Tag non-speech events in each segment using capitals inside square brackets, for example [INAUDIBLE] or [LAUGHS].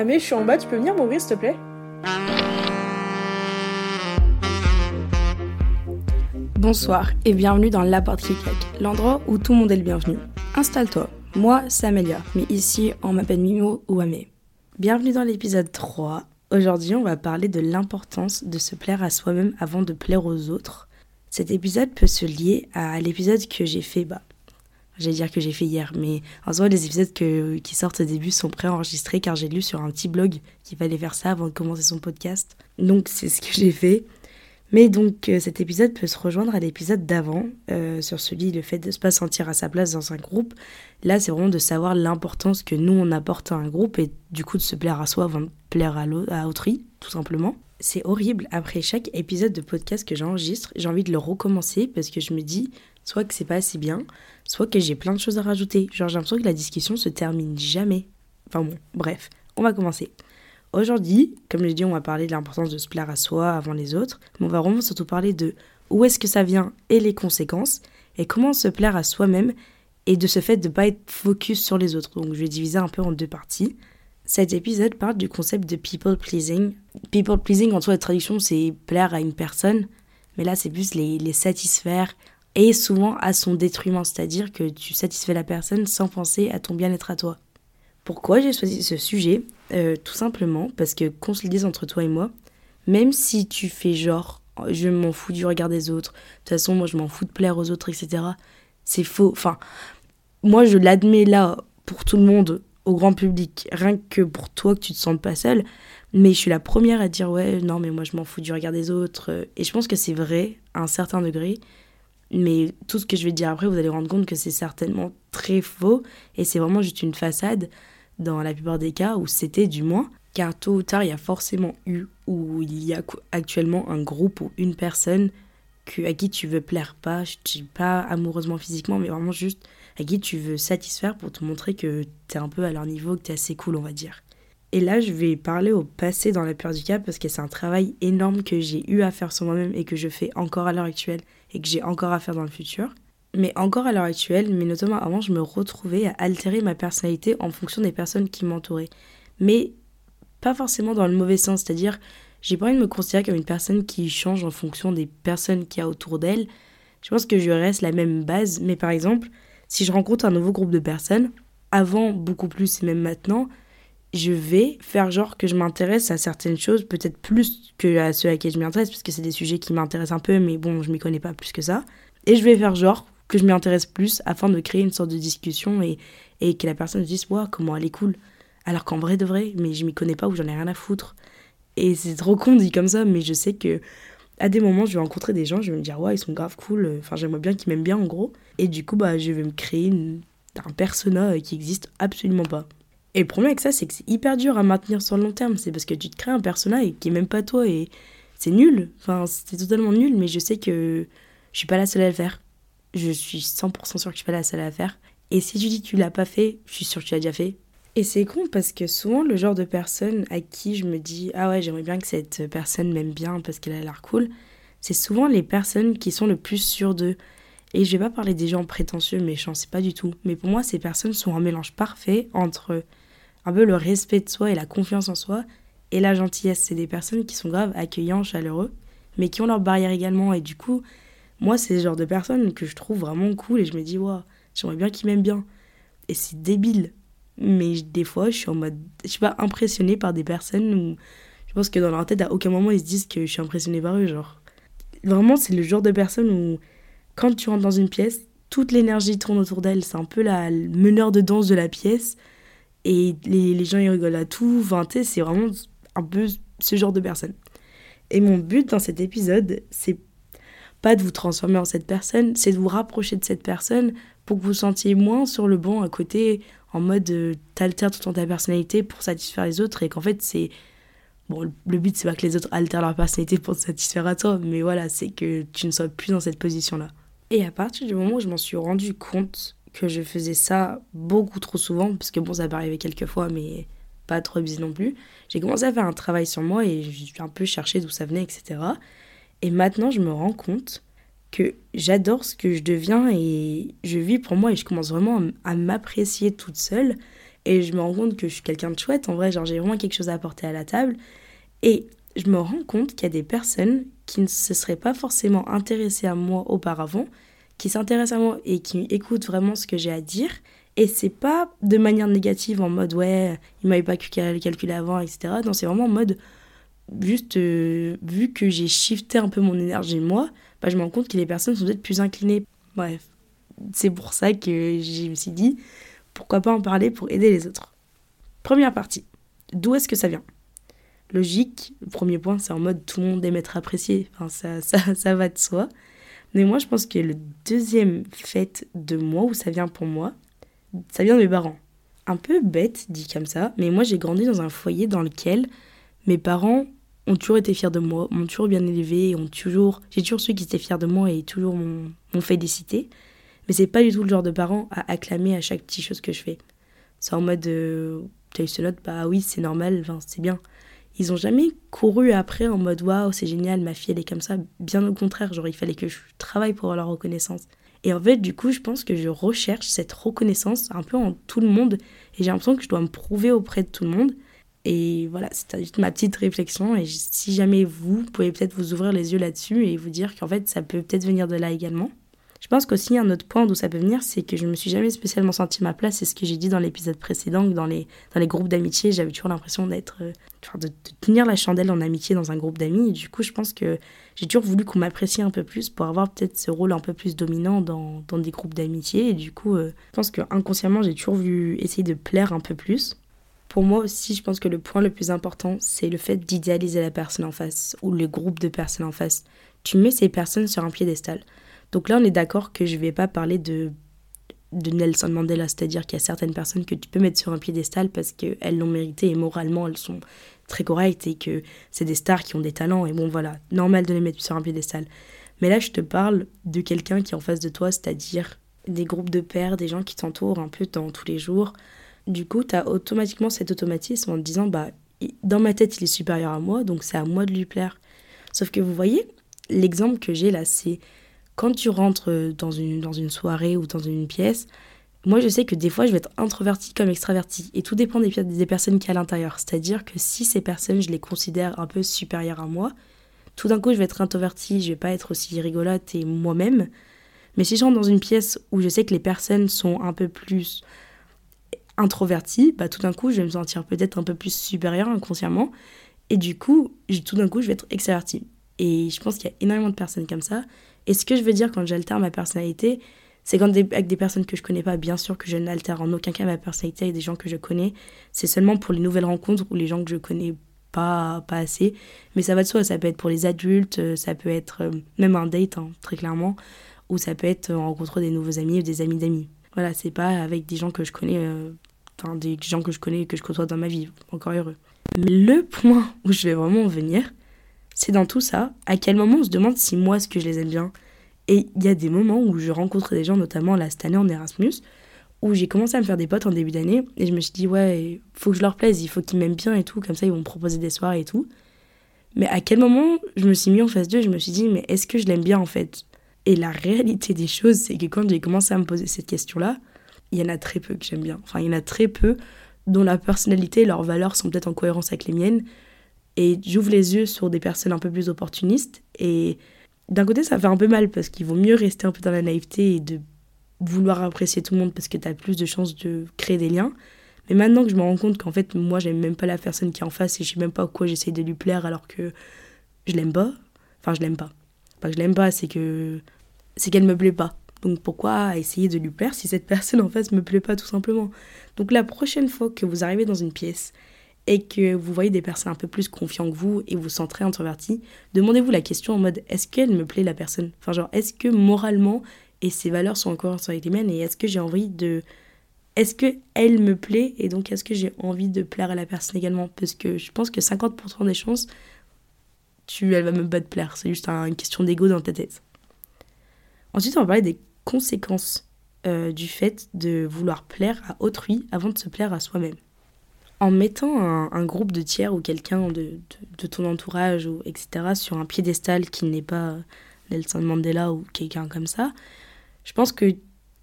today. Amé, je suis en bas, tu peux venir m'ouvrir s'il te plaît Bonsoir et bienvenue dans La Porte l'endroit où tout le monde est le bienvenu. Installe-toi, moi c'est Amélia, mais ici on m'appelle Mimo ou Amé. Bienvenue dans l'épisode 3. Aujourd'hui on va parler de l'importance de se plaire à soi-même avant de plaire aux autres. Cet épisode peut se lier à l'épisode que j'ai fait, bah, j'allais dire que j'ai fait hier, mais en soi, les épisodes qui sortent au début sont préenregistrés car j'ai lu sur un petit blog qu'il fallait faire ça avant de commencer son podcast. Donc, c'est ce que j'ai fait. Mais donc, euh, cet épisode peut se rejoindre à l'épisode d'avant, euh, sur celui, le fait de ne pas sentir à sa place dans un groupe. Là, c'est vraiment de savoir l'importance que nous, on apporte à un groupe et du coup de se plaire à soi avant de plaire à, à autrui, tout simplement. C'est horrible. Après chaque épisode de podcast que j'enregistre, j'ai envie de le recommencer parce que je me dis soit que c'est pas assez bien, soit que j'ai plein de choses à rajouter. Genre, j'ai l'impression que la discussion se termine jamais. Enfin bon, bref, on va commencer. Aujourd'hui, comme je l'ai dit, on va parler de l'importance de se plaire à soi avant les autres, mais on va vraiment surtout parler de où est-ce que ça vient et les conséquences, et comment se plaire à soi-même et de ce fait de ne pas être focus sur les autres. Donc je vais diviser un peu en deux parties. Cet épisode parle du concept de people pleasing. People pleasing, en soi, la traduction, c'est plaire à une personne, mais là, c'est plus les, les satisfaire et souvent à son détriment, c'est-à-dire que tu satisfais la personne sans penser à ton bien-être à toi. Pourquoi j'ai choisi ce sujet? Euh, Tout simplement parce que, qu'on se le dise entre toi et moi, même si tu fais genre, je m'en fous du regard des autres, de toute façon, moi je m'en fous de plaire aux autres, etc., c'est faux. Enfin, moi je l'admets là pour tout le monde, au grand public, rien que pour toi que tu te sentes pas seule, mais je suis la première à dire ouais, non, mais moi je m'en fous du regard des autres, et je pense que c'est vrai à un certain degré. Mais tout ce que je vais dire après, vous allez rendre compte que c'est certainement très faux et c'est vraiment juste une façade dans la plupart des cas où c'était du moins. Car tôt ou tard, il y a forcément eu ou il y a actuellement un groupe ou une personne à qui tu veux plaire pas, je dis pas amoureusement physiquement, mais vraiment juste à qui tu veux satisfaire pour te montrer que t'es un peu à leur niveau, que t'es assez cool, on va dire. Et là, je vais parler au passé dans la peur du cas parce que c'est un travail énorme que j'ai eu à faire sur moi-même et que je fais encore à l'heure actuelle et que j'ai encore à faire dans le futur. Mais encore à l'heure actuelle, mais notamment avant, je me retrouvais à altérer ma personnalité en fonction des personnes qui m'entouraient. Mais pas forcément dans le mauvais sens, c'est-à-dire, j'ai pas envie de me considérer comme une personne qui change en fonction des personnes qu'il y a autour d'elle. Je pense que je reste la même base, mais par exemple, si je rencontre un nouveau groupe de personnes, avant beaucoup plus et même maintenant, je vais faire genre que je m'intéresse à certaines choses, peut-être plus que à ceux à qui je m'intéresse, parce que c'est des sujets qui m'intéressent un peu, mais bon, je m'y connais pas plus que ça. Et je vais faire genre que je m'y intéresse plus afin de créer une sorte de discussion et, et que la personne se dise, waouh, comment elle est cool. Alors qu'en vrai de vrai, mais je m'y connais pas ou j'en ai rien à foutre. Et c'est trop con dit comme ça, mais je sais que à des moments, je vais rencontrer des gens, je vais me dire, ouais, ils sont grave cool, enfin, j'aimerais bien qu'ils m'aiment bien en gros. Et du coup, bah, je vais me créer un persona qui existe absolument pas. Et le problème avec ça, c'est que c'est hyper dur à maintenir sur le long terme. C'est parce que tu te crées un persona et qui est même pas toi et c'est nul. Enfin, c'est totalement nul, mais je sais que je suis pas la seule à le faire. Je suis 100% sûre que je suis pas la seule à le faire. Et si tu dis que tu l'as pas fait, je suis sûre que tu l'as déjà fait. Et c'est con parce que souvent, le genre de personne à qui je me dis Ah ouais, j'aimerais bien que cette personne m'aime bien parce qu'elle a l'air cool, c'est souvent les personnes qui sont le plus sûres d'eux. Et je vais pas parler des gens prétentieux, méchants, c'est pas du tout. Mais pour moi, ces personnes sont un mélange parfait entre un peu le respect de soi et la confiance en soi et la gentillesse. C'est des personnes qui sont graves accueillants, chaleureux, mais qui ont leurs barrières également. Et du coup, moi, c'est le genre de personnes que je trouve vraiment cool et je me dis, waouh, j'aimerais bien qu'ils m'aiment bien. Et c'est débile. Mais des fois, je suis en mode, je suis pas impressionnée par des personnes où je pense que dans leur tête, à aucun moment, ils se disent que je suis impressionnée par eux. Genre, vraiment, c'est le genre de personne où, quand tu rentres dans une pièce, toute l'énergie tourne autour d'elle. C'est un peu la meneur de danse de la pièce. Et les, gens, ils rigolent à tout. Enfin, c'est vraiment un peu ce genre de personne. Et mon but dans cet épisode, c'est pas de vous transformer en cette personne, c'est de vous rapprocher de cette personne pour que vous sentiez moins sur le banc à côté, en mode euh, t'altères tout ta personnalité pour satisfaire les autres et qu'en fait c'est. Bon, le but c'est pas que les autres altèrent leur personnalité pour te satisfaire à toi, mais voilà, c'est que tu ne sois plus dans cette position-là. Et à partir du moment où je m'en suis rendu compte que je faisais ça beaucoup trop souvent, parce que bon, ça peut arriver quelques fois, mais pas trop busy non plus, j'ai commencé à faire un travail sur moi et j'ai un peu cherché d'où ça venait, etc. Et maintenant, je me rends compte que j'adore ce que je deviens et je vis pour moi et je commence vraiment à m'apprécier toute seule. Et je me rends compte que je suis quelqu'un de chouette. En vrai, genre, j'ai vraiment quelque chose à apporter à la table. Et je me rends compte qu'il y a des personnes qui ne se seraient pas forcément intéressées à moi auparavant, qui s'intéressent à moi et qui écoutent vraiment ce que j'ai à dire. Et c'est pas de manière négative en mode ouais, il m'avait pas calculé avant, etc. Non, c'est vraiment en mode juste euh, vu que j'ai shifté un peu mon énergie moi, bah, je me rends compte que les personnes sont peut-être plus inclinées. Bref, c'est pour ça que je me suis dit pourquoi pas en parler pour aider les autres. Première partie, d'où est-ce que ça vient? Logique, le premier point c'est en mode tout le monde aime être apprécié, enfin, ça, [LAUGHS] ça, ça va de soi. Mais moi je pense que le deuxième fait de moi, où ça vient pour moi, ça vient de mes parents. Un peu bête dit comme ça, mais moi j'ai grandi dans un foyer dans lequel mes parents ont toujours été fiers de moi, m'ont toujours bien élevé, ont toujours, j'ai toujours su qu'ils étaient fiers de moi et toujours m'ont félicité. Mais c'est pas du tout le genre de parents à acclamer à chaque petite chose que je fais. C'est en mode, euh, t'as eu ce note, bah oui, c'est normal, c'est bien. Ils ont jamais couru après en mode waouh, c'est génial, ma fille elle est comme ça. Bien au contraire, genre il fallait que je travaille pour la reconnaissance. Et en fait, du coup, je pense que je recherche cette reconnaissance un peu en tout le monde. Et j'ai l'impression que je dois me prouver auprès de tout le monde. Et voilà, c'était juste ma petite réflexion. Et si jamais vous, pouvez peut-être vous ouvrir les yeux là-dessus et vous dire qu'en fait, ça peut peut-être venir de là également. Pense qu'aussi un autre point d'où ça peut venir, c'est que je me suis jamais spécialement senti ma place. C'est ce que j'ai dit dans l'épisode précédent, que dans les, dans les groupes d'amitié, j'avais toujours l'impression d'être, euh, de, de, tenir la chandelle en amitié dans un groupe d'amis. Et du coup, je pense que j'ai toujours voulu qu'on m'apprécie un peu plus pour avoir peut-être ce rôle un peu plus dominant dans, dans des groupes d'amitié. Et du coup, euh, je pense que inconsciemment, j'ai toujours voulu essayer de plaire un peu plus. Pour moi aussi, je pense que le point le plus important, c'est le fait d'idéaliser la personne en face ou le groupe de personnes en face. Tu mets ces personnes sur un piédestal. Donc là, on est d'accord que je ne vais pas parler de, de Nelson Mandela, c'est-à-dire qu'il y a certaines personnes que tu peux mettre sur un piédestal parce qu'elles l'ont mérité et moralement elles sont très correctes et que c'est des stars qui ont des talents et bon voilà, normal de les mettre sur un piédestal. Mais là, je te parle de quelqu'un qui est en face de toi, c'est-à-dire des groupes de pairs, des gens qui t'entourent un peu dans tous les jours, du coup, tu as automatiquement cet automatisme en te disant, bah, dans ma tête, il est supérieur à moi, donc c'est à moi de lui plaire. Sauf que vous voyez, l'exemple que j'ai là, c'est quand tu rentres dans une, dans une soirée ou dans une pièce, moi je sais que des fois je vais être introvertie comme extravertie et tout dépend des, des personnes qui y a à l'intérieur. C'est-à-dire que si ces personnes, je les considère un peu supérieures à moi, tout d'un coup je vais être introvertie, je vais pas être aussi rigolote et moi-même. Mais si je rentre dans une pièce où je sais que les personnes sont un peu plus introvertie, bah, tout d'un coup, je vais me sentir peut-être un peu plus supérieure inconsciemment. Et du coup, tout d'un coup, je vais être extravertie. Et je pense qu'il y a énormément de personnes comme ça. Et ce que je veux dire quand j'altère ma personnalité, c'est quand avec des personnes que je connais pas, bien sûr que je n'altère en aucun cas ma personnalité avec des gens que je connais. C'est seulement pour les nouvelles rencontres ou les gens que je connais pas, pas assez. Mais ça va de soi, ça peut être pour les adultes, euh, ça peut être euh, même un date, hein, très clairement, ou ça peut être en rencontrant des nouveaux amis ou des amis d'amis. Voilà, c'est pas avec des gens que je connais euh, des gens que je connais et que je côtoie dans ma vie, encore heureux. Mais le point où je vais vraiment venir, c'est dans tout ça, à quel moment on se demande si moi, est-ce que je les aime bien. Et il y a des moments où je rencontre des gens, notamment là, cette année en Erasmus, où j'ai commencé à me faire des potes en début d'année, et je me suis dit, ouais, faut que je leur plaise, il faut qu'ils m'aiment bien et tout, comme ça ils vont me proposer des soirées et tout. Mais à quel moment je me suis mis en face d'eux, je me suis dit, mais est-ce que je l'aime bien en fait? Et la réalité des choses, c'est que quand j'ai commencé à me poser cette question-là, il y en a très peu que j'aime bien. Enfin, il y en a très peu dont la personnalité et leurs valeurs sont peut-être en cohérence avec les miennes. Et j'ouvre les yeux sur des personnes un peu plus opportunistes. Et d'un côté, ça fait un peu mal parce qu'il vaut mieux rester un peu dans la naïveté et de vouloir apprécier tout le monde parce que tu as plus de chances de créer des liens. Mais maintenant que je me rends compte qu'en fait, moi, j'aime même pas la personne qui est en face et je sais même pas quoi j'essaie de lui plaire alors que je l'aime pas. Enfin, je l'aime pas. Pas que je l'aime pas, c'est que c'est qu'elle me plaît pas. Donc pourquoi essayer de lui plaire si cette personne en face me plaît pas tout simplement? Donc la prochaine fois que vous arrivez dans une pièce et que vous voyez des personnes un peu plus confiantes que vous et vous sentez introverti, demandez-vous la question en mode est-ce qu'elle me plaît la personne? Enfin genre est-ce que moralement et ses valeurs sont encore avec les miennes et est-ce que j'ai envie de est-ce que elle me plaît et donc est-ce que j'ai envie de plaire à la personne également? Parce que je pense que 50% des chances tu elle va même pas te plaire. C'est juste une question d'ego dans ta tête. Ensuite on va parler des conséquences euh, du fait de vouloir plaire à autrui avant de se plaire à soi-même en mettant un, groupe de tiers ou quelqu'un de, de, ton entourage ou etc sur un piédestal qui n'est pas Nelson Mandela ou quelqu'un comme ça je pense que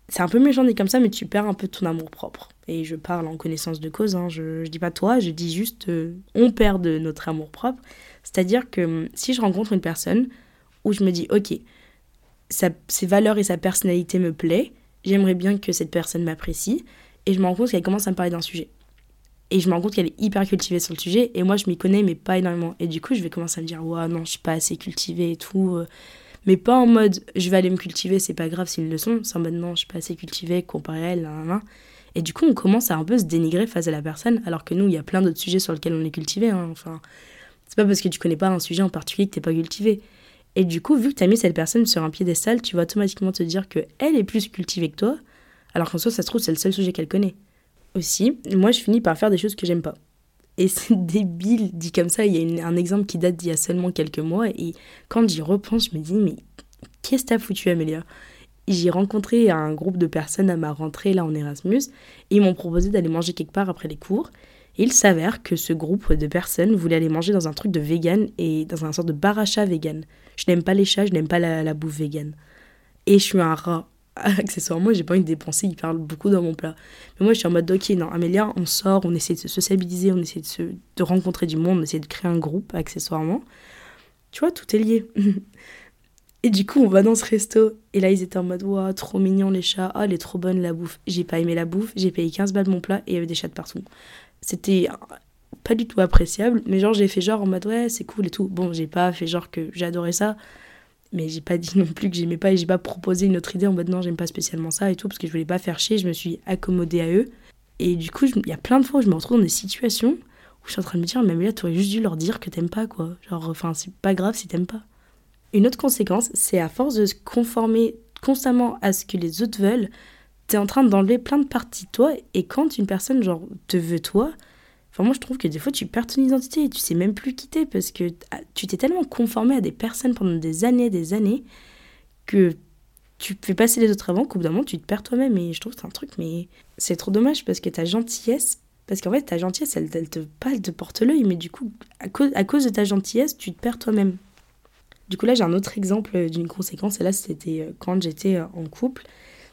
c'est un peu méchant dit comme ça, mais tu perds un peu ton amour propre. Et je parle en connaissance de cause, hein. je, je dis pas toi, je dis juste euh, on perd de notre amour propre. C'est-à-dire que hum, si je rencontre une personne où je me dis ok, ses valeurs et sa personnalité me plaît, j'aimerais bien que cette personne m'apprécie, et je me rends compte qu'elle commence à me parler d'un sujet. Et je me rends compte qu'elle est hyper cultivée sur le sujet, et moi je m'y connais, mais pas énormément. Et du coup, je vais commencer à me dire, ouais, non, je suis pas assez cultivée et tout. Euh, mais pas en mode je vais aller me cultiver, c'est pas grave s'ils le sont. C'est en mode non, je suis pas assez cultivée comparé à elle, Et du coup, on commence à un peu se dénigrer face à la personne, alors que nous, il y a plein d'autres sujets sur lesquels on est cultivé. Hein. Enfin, c'est pas parce que tu connais pas un sujet en particulier que t'es pas cultivé. Et du coup, vu que tu as mis cette personne sur un piédestal, tu vas automatiquement te dire que elle est plus cultivée que toi, alors qu'en soi, ça se trouve, c'est le seul sujet qu'elle connaît. Moi, je finis par faire des choses que j'aime pas. Et c'est [LAUGHS] débile dit comme ça. Il y a un exemple qui date d'il y a seulement quelques mois. Et quand j'y repense, je me dis, mais qu'est-ce que t'as foutu, Amélia? J'ai rencontré un groupe de personnes à ma rentrée là en Erasmus. Et ils m'ont proposé d'aller manger quelque part après les cours. Et il s'avère que ce groupe de personnes voulait aller manger dans un truc de vegan et dans un sorte de bar à chat vegan. Je n'aime pas les chats, je n'aime pas la, la bouffe vegan. Et je suis un rat. [LAUGHS] accessoirement, j'ai pas envie de dépenser hyper beaucoup dans mon plat. Mais moi, je suis en mode, ok, non, Amélia, on sort, on essaie de se sociabiliser, on essaie de, se, de rencontrer du monde, on essaie de créer un groupe, accessoirement. Tu vois, tout est lié. [LAUGHS] et du coup, on va dans ce resto, et là, ils étaient en mode, waouh, trop mignon les chats, oh, elle est trop bonne la bouffe. J'ai pas aimé la bouffe, j'ai payé 15 balles mon plat, et il y avait des chats de partout. C'était pas du tout appréciable, mais genre, j'ai fait genre en mode, ouais, c'est cool et tout. Bon, j'ai pas fait genre que j'adorais ça, mais j'ai pas dit [LAUGHS] non plus que j'aimais pas et j'ai pas proposé une autre idée en mode non j'aime pas spécialement ça et tout parce que je voulais pas faire chier je me suis accommodée à eux. Et du coup il y a plein de fois où je me retrouve dans des situations où je suis en train de me dire mais là t'aurais juste dû leur dire que t'aimes pas quoi. Genre enfin c'est pas grave si t'aimes pas. Une autre conséquence c'est à force de se conformer constamment à ce que les autres veulent t'es en train d'enlever plein de parties de toi et quand une personne genre te veut toi Enfin, moi, je trouve que des fois, tu perds ton identité et tu sais même plus quitter parce que tu t'es tellement conformé à des personnes pendant des années des années que tu fais passer les autres avant qu'au bout d'un moment, tu te perds toi-même. Et je trouve que c'est un truc, mais c'est trop dommage parce que ta gentillesse, parce qu'en fait, ta gentillesse, elle, te, pas, elle te porte l'œil, mais du coup, à cause, à cause de ta gentillesse, tu te perds toi-même. Du coup, là, j'ai un autre exemple d'une conséquence, et là, c'était euh, quand j'étais euh, en couple.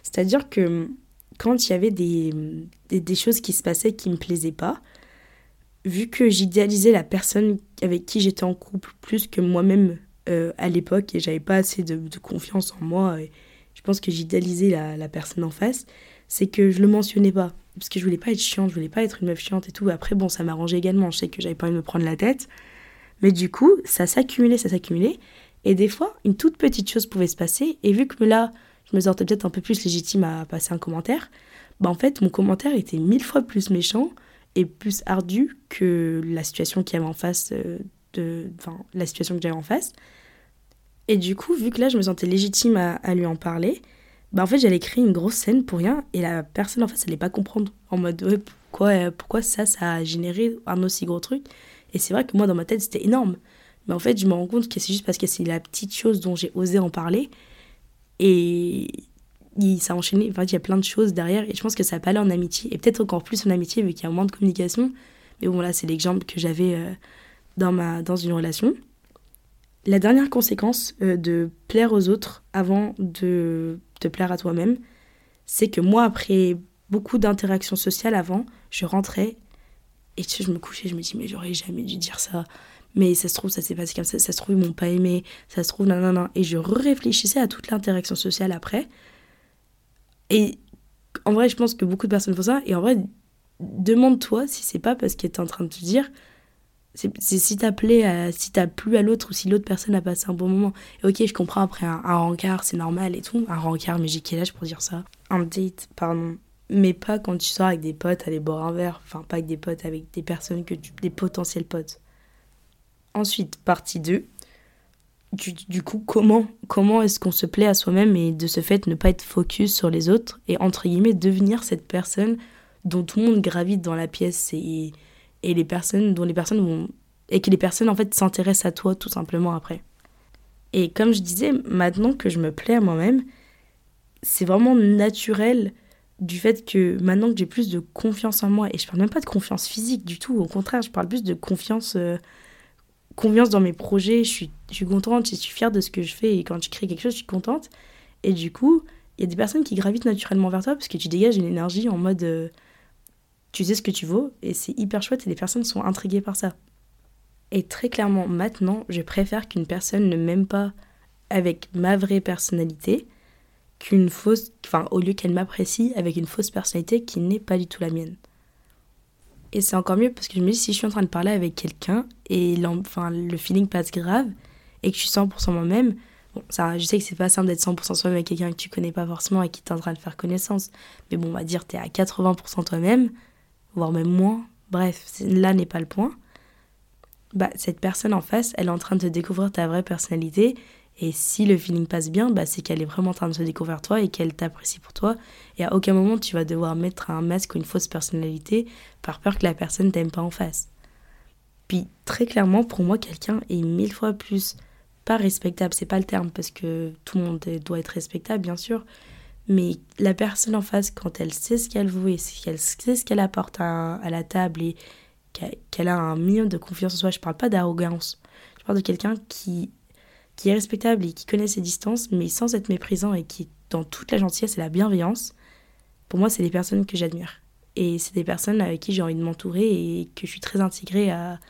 C'est-à-dire que quand il y avait des, des, des, choses qui se passaient qui me plaisaient pas, vu que j'idéalisais la personne avec qui j'étais en couple plus que moi-même euh, à l'époque et j'avais pas assez de, confiance en moi, je pense que j'idéalisais la, personne en face, c'est que je le mentionnais pas. Parce que je voulais pas être chiante, je voulais pas être une meuf chiante et tout. Après, bon, ça m'arrangeait également, je sais que j'avais pas envie de me prendre la tête. Mais du coup, ça s'accumulait, ça s'accumulait. Et des fois, une toute petite chose pouvait se passer. Et vu que là, je me sentais peut-être un peu plus légitime à passer un commentaire, bah en fait, mon commentaire était mille fois plus méchant est plus ardu que la situation qu'il y avait en face euh, de enfin la situation que j'avais en face. Et du coup vu que là je me sentais légitime à, lui en parler bah en fait j'allais créer une grosse scène pour rien et la personne en face elle allait pas comprendre. En mode pourquoi euh, pourquoi ça ça a généré un aussi gros truc? Et c'est vrai que moi dans ma tête c'était énorme. Mais en fait je me rends compte que c'est juste parce que c'est la petite chose dont j'ai osé en parler. Et il, a enchaîné. Enfin, il y a plein de choses derrière. Et je pense que ça a pas l'air en amitié. Et peut-être encore plus en amitié, vu qu'il y a moins de communication. Mais bon, là, c'est l'exemple que j'avais euh, dans, ma, dans une relation. La dernière conséquence euh, de plaire aux autres avant de te plaire à toi-même, c'est que moi, après beaucoup d'interactions sociales avant, je rentrais et je me couchais, je me dis, mais j'aurais jamais dû dire ça. Mais ça se trouve, ça s'est passé comme ça. Ça se trouve, ils m'ont pas aimé. Ça se trouve, non. Et je réfléchissais à toute l'interaction sociale après et en vrai, je pense que beaucoup de personnes font ça. Et en vrai, demande-toi si c'est pas parce qu'elle est en train de te dire c'est si t'as plu si t'as plu à l'autre ou si l'autre personne a passé un bon moment. Et ok, je comprends après un, rencard, c'est normal et tout. Un rencard, mais j'ai quel âge pour dire ça? Un date, pardon. Mais pas quand tu sors avec des potes, aller boire un verre. Enfin, pas avec des potes, avec des personnes que tu. des potentiels potes. Ensuite, partie 2. Du, coup, comment, comment est-ce qu'on se plaît à soi-même et de ce fait ne pas être focus sur les autres et entre guillemets devenir cette personne dont tout le monde gravite dans la pièce et, et les personnes dont les personnes vont et que les personnes en fait s'intéressent à toi tout simplement après. Et comme je disais, maintenant que je me plais à moi-même, c'est vraiment naturel du fait que maintenant que j'ai plus de confiance en moi, et je parle même pas de confiance physique du tout, au contraire, je parle plus de confiance, euh, confiance dans mes projets, je suis, je suis contente, je suis fière de ce que je fais, et quand tu crées quelque chose, je suis contente. Et du coup, il y a des personnes qui gravitent naturellement vers toi parce que tu dégages une énergie en mode euh, tu sais ce que tu vaux, et c'est hyper chouette, et les personnes sont intriguées par ça. Et très clairement, maintenant, je préfère qu'une personne ne m'aime pas avec ma vraie personnalité qu'une fausse, enfin, au lieu qu'elle m'apprécie avec une fausse personnalité qui n'est pas du tout la mienne. Et c'est encore mieux parce que je me dis, si je suis en train de parler avec quelqu'un et enfin, le feeling passe grave et que je suis 100% moi-même, bon, ça, je sais que c'est pas simple d'être 100% soi-même avec quelqu'un que tu connais pas forcément et qui est en train de faire connaissance. Mais bon, on va dire, tu es à 80% toi-même, voire même moins. Bref, là n'est pas le point bah, cette personne en face, elle est en train de découvrir ta vraie personnalité. Et si le feeling passe bien, bah, c'est qu'elle est vraiment en train de se découvrir toi et qu'elle t'apprécie pour toi. Et à aucun moment tu vas devoir mettre un masque ou une fausse personnalité par peur que la personne t'aime pas en face. Puis très clairement, pour moi, quelqu'un est mille fois plus pas respectable, c'est pas le terme parce que tout le monde doit être respectable, bien sûr. Mais la personne en face, quand elle sait ce qu'elle veut et qu'elle sait ce qu'elle apporte à, la table et qu'elle a un minimum de confiance en soi. Je parle pas d'arrogance. Je parle de quelqu'un qui, qui est respectable et qui connaît ses distances, mais sans être méprisant et qui dans toute la gentillesse et la bienveillance. Pour moi, c'est des personnes que j'admire. Et c'est des personnes avec qui j'ai envie de m'entourer et que je suis très intégrée à,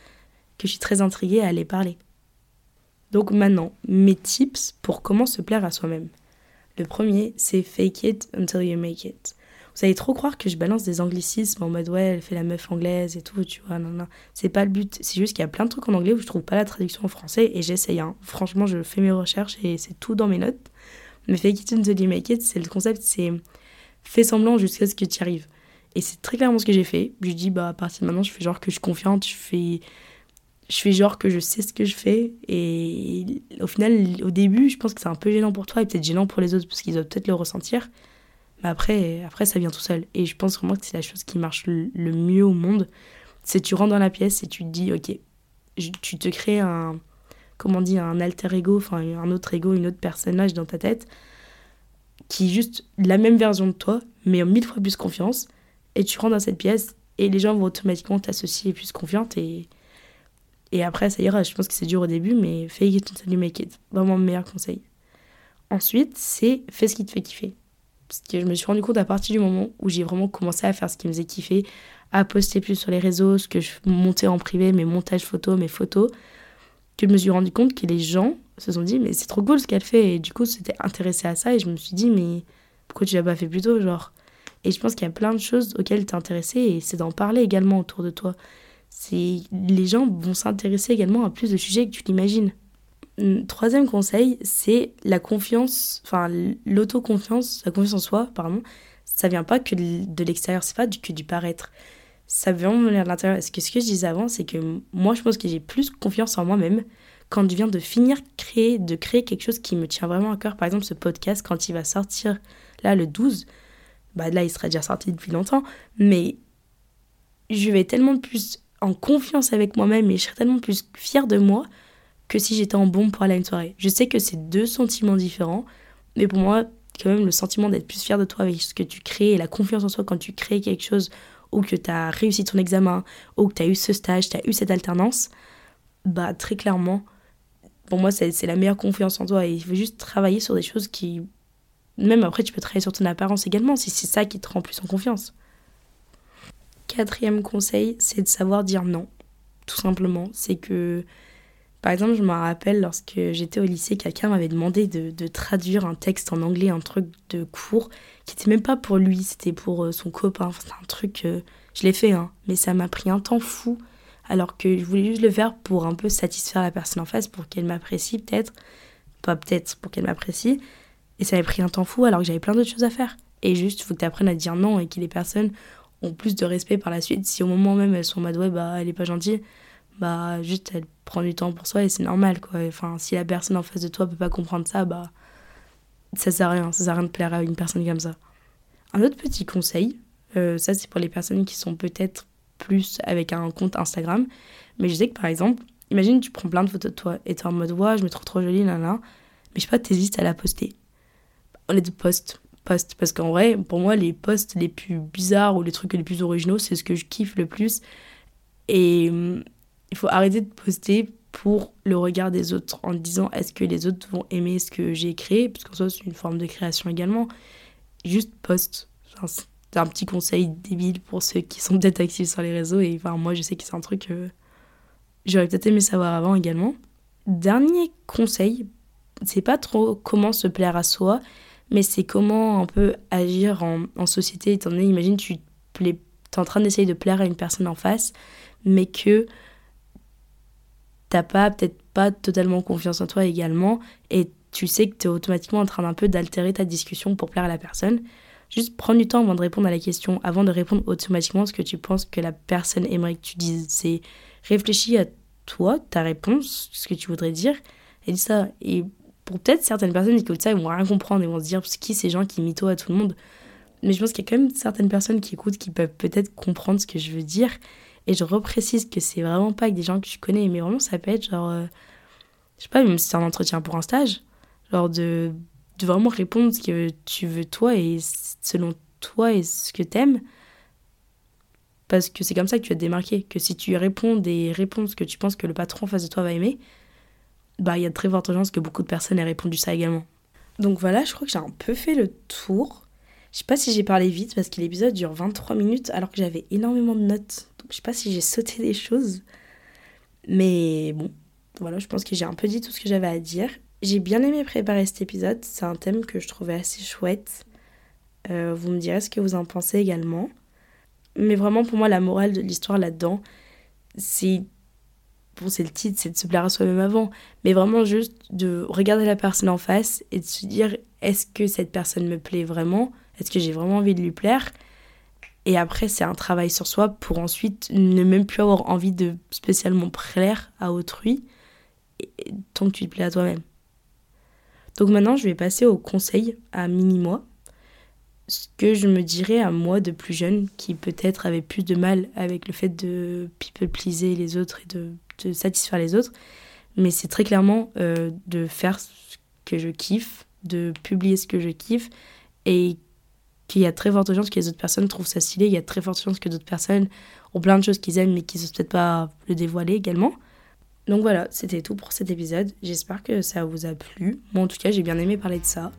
que je suis très intriguée à aller parler. Donc maintenant, mes tips pour comment se plaire à soi-même. Le premier, c'est fake it until you make it. Vous allez trop croire que je balance des anglicismes en mode ouais, elle fait la meuf anglaise et tout, tu vois. Non, non, c'est pas le but. C'est juste qu'il y a plein de trucs en anglais où je trouve pas la traduction en français et j'essaye. Hein. Franchement, je fais mes recherches et c'est tout dans mes notes. Mais fake it until you make c'est le concept, c'est fais semblant jusqu'à ce que tu y arrives. Et c'est très clairement ce que j'ai fait. Je dis, bah, à partir de maintenant, je fais genre que je suis confiante, je fais, je fais genre que je sais ce que je fais. Et au final, au début, je pense que c'est un peu gênant pour toi et peut-être gênant pour les autres parce qu'ils doivent peut-être le ressentir. Mais après, après, ça vient tout seul. Et je pense vraiment que c'est la chose qui marche le, mieux au monde. C'est tu rentres dans la pièce et tu te dis, ok, tu te crées un, comment dit, un alter ego, enfin un autre ego, une autre personnage dans ta tête, qui est juste la même version de toi, mais en mille fois plus confiance. Et tu rentres dans cette pièce et les gens vont automatiquement t'associer plus confiante et, et après ça ira. Je pense que c'est dur au début, mais fake it until you make it. Vraiment le meilleur conseil. Ensuite, c'est fais ce qui te fait kiffer. Parce que je me suis rendu compte à partir du moment où j'ai vraiment commencé à faire ce qui me faisait kiffer, à poster plus sur les réseaux, ce que je montais en privé, mes montages photos, mes photos, que je me suis rendu compte que les gens se sont dit mais c'est trop cool ce qu'elle fait. Et du coup c'était intéressé à ça et je me suis dit mais pourquoi tu l'as pas fait plus tôt genre? Et je pense qu'il y a plein de choses auxquelles tu es intéressé et c'est d'en parler également autour de toi. Les gens vont s'intéresser également à plus de sujets que tu l'imagines Troisième conseil, c'est la confiance, enfin l'autoconfiance, la confiance en soi, pardon. Ça vient pas que de l'extérieur, c'est pas que du paraître. Ça vient de l'intérieur. Ce que, ce que je disais avant, c'est que moi, je pense que j'ai plus confiance en moi-même quand je viens de finir créer, de créer quelque chose qui me tient vraiment à cœur. Par exemple, ce podcast, quand il va sortir là le 12, bah là, il sera déjà sorti depuis longtemps, mais je vais tellement plus en confiance avec moi-même et je serai tellement plus fière de moi que si j'étais en bombe pour aller à une soirée. Je sais que c'est deux sentiments différents, mais pour moi, quand même, le sentiment d'être plus fier de toi avec ce que tu crées et la confiance en soi quand tu crées quelque chose ou que tu as réussi ton examen ou que tu as eu ce stage, tu as eu cette alternance, bah très clairement, pour moi, c'est la meilleure confiance en toi et il faut juste travailler sur des choses qui. Même après, tu peux travailler sur ton apparence également si c'est ça qui te rend plus en confiance. Quatrième conseil, c'est de savoir dire non. Tout simplement. C'est que par exemple, je me rappelle lorsque j'étais au lycée, quelqu'un m'avait demandé de, traduire un texte en anglais, un truc de cours, qui n'était même pas pour lui, c'était pour euh, son copain. Enfin, un truc. Euh, je l'ai fait, hein, mais ça m'a pris un temps fou, alors que je voulais juste le faire pour un peu satisfaire la personne en face, pour qu'elle m'apprécie peut-être. Pas peut-être, pour qu'elle m'apprécie. Et ça m'a pris un temps fou, alors que j'avais plein d'autres choses à faire. Et juste, il faut que tu apprennes à dire non et que les personnes ont plus de respect par la suite. Si au moment même elles sont en mode ouais, bah elle est pas gentille, bah juste elles prends du temps pour soi et c'est normal, quoi. Enfin, si la personne en face de toi peut pas comprendre ça, bah, ça sert à rien. Ça sert à rien de plaire à une personne comme ça. Un autre petit conseil, euh, ça c'est pour les personnes qui sont peut-être plus avec un compte Instagram, mais je sais que par exemple, imagine tu prends plein de photos de toi et t'es en mode, ouais, je me trouve trop jolie, là, là, mais je sais pas, t'hésites à la poster. On est de post, post, parce qu'en vrai, pour moi, les posts les plus bizarres ou les trucs les plus originaux, c'est ce que je kiffe le plus. Et hum, il faut arrêter de poster pour le regard des autres en disant est-ce que les autres vont aimer ce que j'ai créé? Parce qu'en soi c'est une forme de création également. Juste poste. C'est un petit conseil débile pour ceux qui sont peut-être actifs sur les réseaux et moi je sais que c'est un truc j'aurais peut-être aimé savoir avant également. Dernier conseil c'est pas trop comment se plaire à soi mais c'est comment un peu agir en, en société. Étant donné imagine tu es en train d'essayer de plaire à une personne en face mais que t'as pas peut-être pas totalement confiance en toi également et tu sais que tu es automatiquement en train d'un peu d'altérer ta discussion pour plaire à la personne. Juste prends du temps avant de répondre à la question, avant de répondre automatiquement ce que tu penses que la personne aimerait que tu dises. C'est réfléchis à toi, ta réponse, ce que tu voudrais dire, et dis ça. Et pour peut-être certaines personnes qui écoutent ça, ils vont rien comprendre, ils vont se dire c'est qui ces gens qui mytho à tout le monde? Mais je pense qu'il y a quand même certaines personnes qui écoutent qui peuvent peut-être comprendre ce que je veux dire et je reprécise que c'est vraiment pas avec des gens que tu connais, mais vraiment ça peut être genre, euh, je sais pas, même si c'est un entretien pour un stage, genre de, de vraiment répondre ce que tu veux toi et selon toi et ce que t'aimes. Parce que c'est comme ça que tu vas te démarquer. Que si tu réponds des réponses que tu penses que le patron en face de toi va aimer, bah il y a de très fortes chances que beaucoup de personnes aient répondu ça également. Donc voilà, je crois que j'ai un peu fait le tour. Je sais pas si j'ai parlé vite parce que l'épisode dure 23 minutes alors que j'avais énormément de notes. Donc je sais pas si j'ai sauté des choses. Mais bon, voilà, je pense que j'ai un peu dit tout ce que j'avais à dire. J'ai bien aimé préparer cet épisode. C'est un thème que je trouvais assez chouette. Euh, vous me direz ce que vous en pensez également. Mais vraiment, pour moi, la morale de l'histoire là-dedans, c'est. Bon, c'est le titre, c'est de se plaire à soi-même avant. Mais vraiment, juste de regarder la personne en face et de se dire est-ce que cette personne me plaît vraiment? Est-ce que j'ai vraiment envie de lui plaire? Et après, c'est un travail sur soi pour ensuite ne même plus avoir envie de spécialement plaire à autrui tant que tu te plais à toi-même. Donc maintenant, je vais passer au conseil à mini-moi. Ce que je me dirais à moi de plus jeune, qui peut-être avait plus de mal avec le fait de people pleaser les autres et de, satisfaire les autres. Mais c'est très clairement euh, de faire ce que je kiffe, de publier ce que je kiffe et qu'il y a très forte chance que les autres personnes trouvent ça stylé, il y a très forte chance que d'autres personnes ont plein de choses qu'ils aiment mais qu'ils ne peut-être pas le dévoiler également. Donc voilà, c'était tout pour cet épisode. J'espère que ça vous a plu. Moi en tout cas, j'ai bien aimé parler de ça.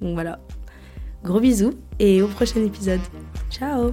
Donc voilà. Gros bisous et au prochain épisode. Ciao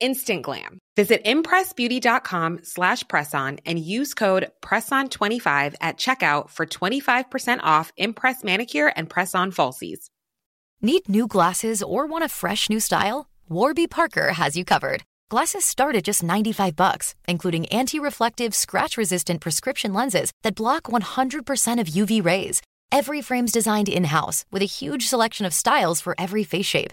instant glam. Visit impressbeauty.com slash presson and use code PRESSON25 at checkout for 25% off Impress Manicure and Press-On Falsies. Need new glasses or want a fresh new style? Warby Parker has you covered. Glasses start at just 95 bucks, including anti-reflective, scratch-resistant prescription lenses that block 100% of UV rays. Every frame's designed in-house with a huge selection of styles for every face shape.